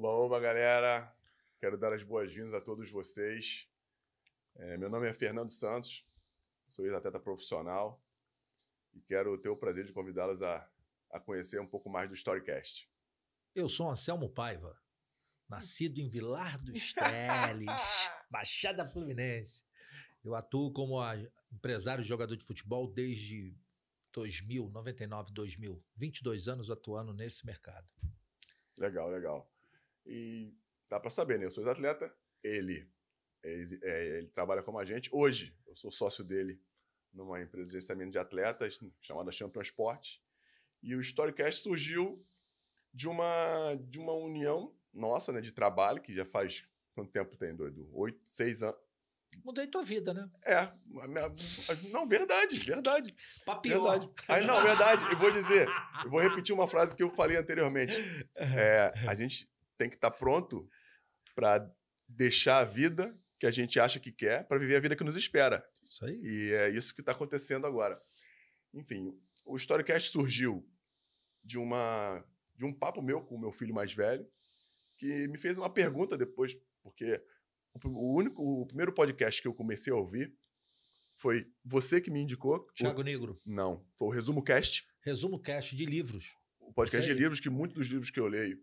Oba, oba, galera. Quero dar as boas-vindas a todos vocês. É, meu nome é Fernando Santos, sou ex-atleta profissional e quero ter o prazer de convidá-los a, a conhecer um pouco mais do Storycast. Eu sou Anselmo Paiva, nascido em Vilar dos Teles, Baixada Fluminense. Eu atuo como empresário e jogador de futebol desde 2000, 99, 2000. 22 anos atuando nesse mercado. Legal, legal. E dá para saber, né? Eu sou ex-atleta, ele, é, é, ele trabalha como agente. Hoje, eu sou sócio dele numa empresa de gerenciamento de atletas chamada Champion Sport. E o Storycast surgiu de uma, de uma união nossa, né, de trabalho, que já faz quanto tempo tem, doido? Oito, seis anos. Mudei tua vida, né? É. Não, verdade, verdade. Papior. Verdade. Aí, não, verdade. Eu vou dizer, eu vou repetir uma frase que eu falei anteriormente. É, a gente tem que estar tá pronto para deixar a vida que a gente acha que quer para viver a vida que nos espera. Isso aí. E é isso que está acontecendo agora. Enfim, o Storycast surgiu de uma de um papo meu com o meu filho mais velho, que me fez uma pergunta depois, porque o único, o primeiro podcast que eu comecei a ouvir foi você que me indicou. Thiago o, Negro. Não, foi o Resumo Cast. Resumo Cast de livros. O podcast de livros, que muitos dos livros que eu leio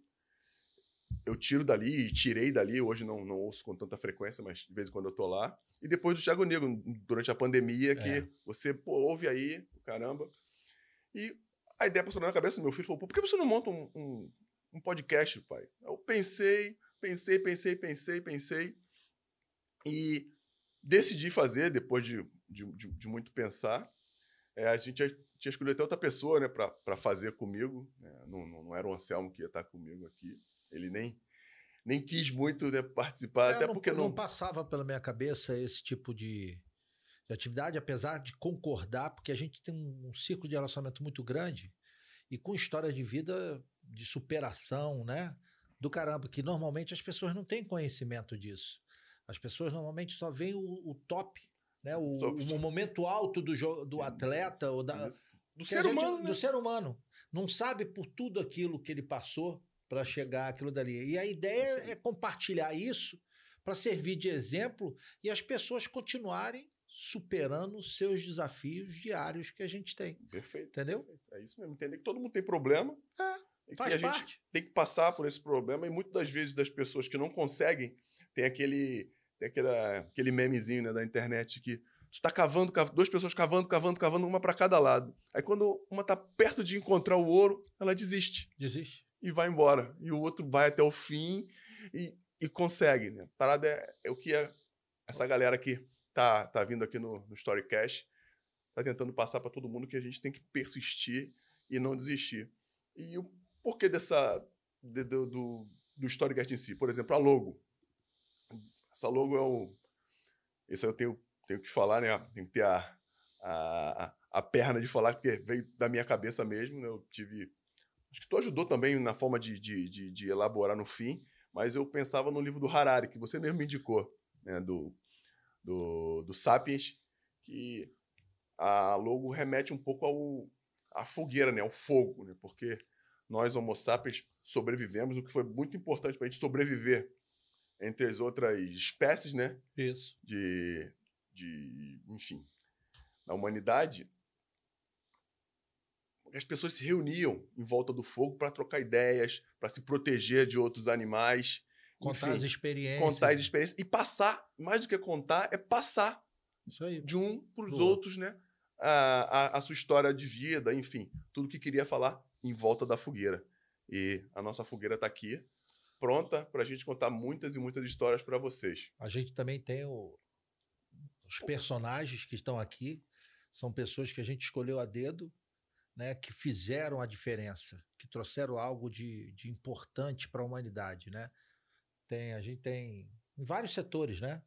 eu tiro dali e tirei dali. Hoje não, não ouço com tanta frequência, mas de vez em quando eu tô lá. E depois do Thiago Negro, durante a pandemia, que é. você pô, ouve aí, caramba. E a ideia passou na cabeça do meu filho, falou, por que você não monta um, um, um podcast, pai? Eu pensei, pensei, pensei, pensei, pensei. E decidi fazer, depois de, de, de, de muito pensar. É, a gente tinha, tinha escolhido até outra pessoa né, para fazer comigo. Né? Não, não, não, era o Anselmo que ia estar comigo aqui. Ele nem, nem quis muito né, participar, é, até não, porque não... não passava pela minha cabeça esse tipo de, de atividade, apesar de concordar, porque a gente tem um, um círculo de relacionamento muito grande e com histórias de vida de superação, né? Do caramba, que normalmente as pessoas não têm conhecimento disso. As pessoas normalmente só veem o, o top, né? O, o, momento alto do, do atleta ou da, do ser gente, humano, né? do ser humano. Não sabe por tudo aquilo que ele passou para chegar aquilo dali. E a ideia é compartilhar isso para servir de exemplo e as pessoas continuarem superando seus desafios diários que a gente tem. Perfeito. Entendeu? Perfeito. É isso mesmo. Entender que todo mundo tem problema. É, faz que a parte. gente tem que passar por esse problema e muitas das vezes das pessoas que não conseguem tem aquele tem aquele, aquele memezinho né, da internet que tu tá cavando, cavando, duas pessoas cavando, cavando, cavando, uma para cada lado. Aí quando uma tá perto de encontrar o ouro, ela desiste. Desiste. E vai embora. E o outro vai até o fim e, e consegue. Né? A parada é, é o que é essa galera que tá, tá vindo aqui no, no Storycast tá tentando passar para todo mundo que a gente tem que persistir e não desistir. E o porquê dessa de, do, do, do Storycast em si? Por exemplo, a logo. Essa logo é um. Esse eu tenho, tenho que falar, né? Tem que ter a, a, a perna de falar, porque veio da minha cabeça mesmo. Né? Eu tive. Acho que tu ajudou também na forma de, de, de, de, elaborar no fim, mas eu pensava no livro do Harari, que você mesmo me indicou, né? do, do, do Sapiens, que a logo remete um pouco ao a fogueira, né? ao fogo, né? porque nós, Homo sapiens, sobrevivemos, o que foi muito importante para a gente sobreviver entre as outras espécies, né? Isso. De, de enfim, na humanidade, as pessoas se reuniam em volta do fogo para trocar ideias, para se proteger de outros animais. Contar enfim, as experiências. Contar as experiências e passar, mais do que contar, é passar de um para os outros, né? A, a, a, sua história de vida, enfim, tudo que queria falar em volta da fogueira. E a nossa fogueira está aqui pronta para a gente contar muitas e muitas histórias para vocês. A gente também tem o, os personagens que estão aqui, são pessoas que a gente escolheu a dedo, né, que fizeram a diferença, que trouxeram algo de, de importante para a humanidade, né? Tem, a gente tem em vários setores, né?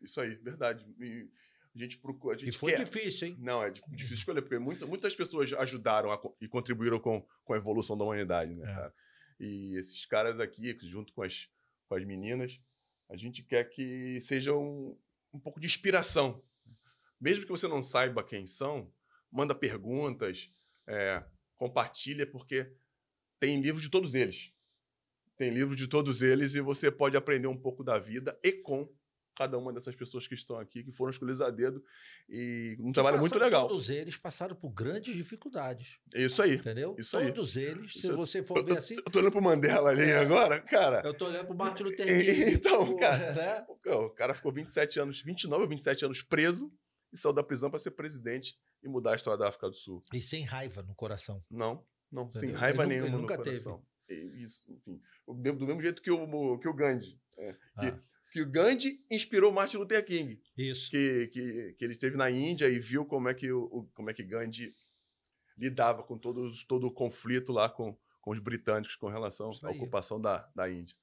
Isso aí, verdade. E a gente procura. A gente e foi quer. difícil, hein? Não, é difícil escolher, porque muitas, muitas pessoas ajudaram a, e contribuíram com, com a evolução da humanidade, né, é. E esses caras aqui, junto com as, com as meninas, a gente quer que sejam um, um pouco de inspiração. Mesmo que você não saiba quem são, manda perguntas, é, compartilha, porque tem livro de todos eles. Tem livro de todos eles e você pode aprender um pouco da vida e com cada uma dessas pessoas que estão aqui, que foram escolhidas a dedo. E um trabalho muito legal. Todos eles passaram por grandes dificuldades. Isso aí. Entendeu? Isso todos aí. eles, se você for ver assim. Eu, eu tô olhando pro Mandela ali é. agora, cara. Eu tô olhando pro Martin Luther King. então, cara, né? o cara ficou 27 anos, 29 ou 27 anos preso e saiu da prisão para ser presidente e mudar a história da África do Sul. E sem raiva no coração. Não, não, Entendeu? sem raiva ele nenhuma nunca no coração. Teve. Isso, enfim. Do mesmo jeito que o, que o Gandhi. É, ah. que, que o Gandhi inspirou Martin Luther King. Isso. Que, que, que ele esteve na Índia e viu como é que, o, como é que Gandhi lidava com todos, todo o conflito lá com, com os britânicos com relação à ocupação da, da Índia.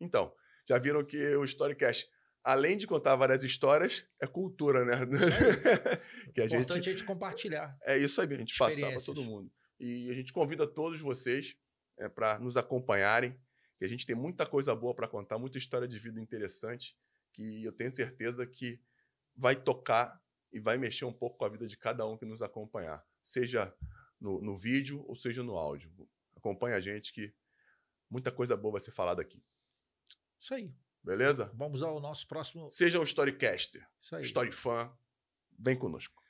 Então, já viram que o Storycast, além de contar várias histórias, é cultura, né? que a Importante gente, a gente compartilhar. É isso aí, a gente passar para todo mundo. E a gente convida todos vocês é, para nos acompanharem que a gente tem muita coisa boa para contar, muita história de vida interessante, que eu tenho certeza que vai tocar e vai mexer um pouco com a vida de cada um que nos acompanhar, seja no, no vídeo ou seja no áudio. Acompanhe a gente que muita coisa boa vai ser falada aqui. Isso aí. Beleza? Vamos ao nosso próximo. Seja um storycaster, Isso aí. story fan, vem conosco.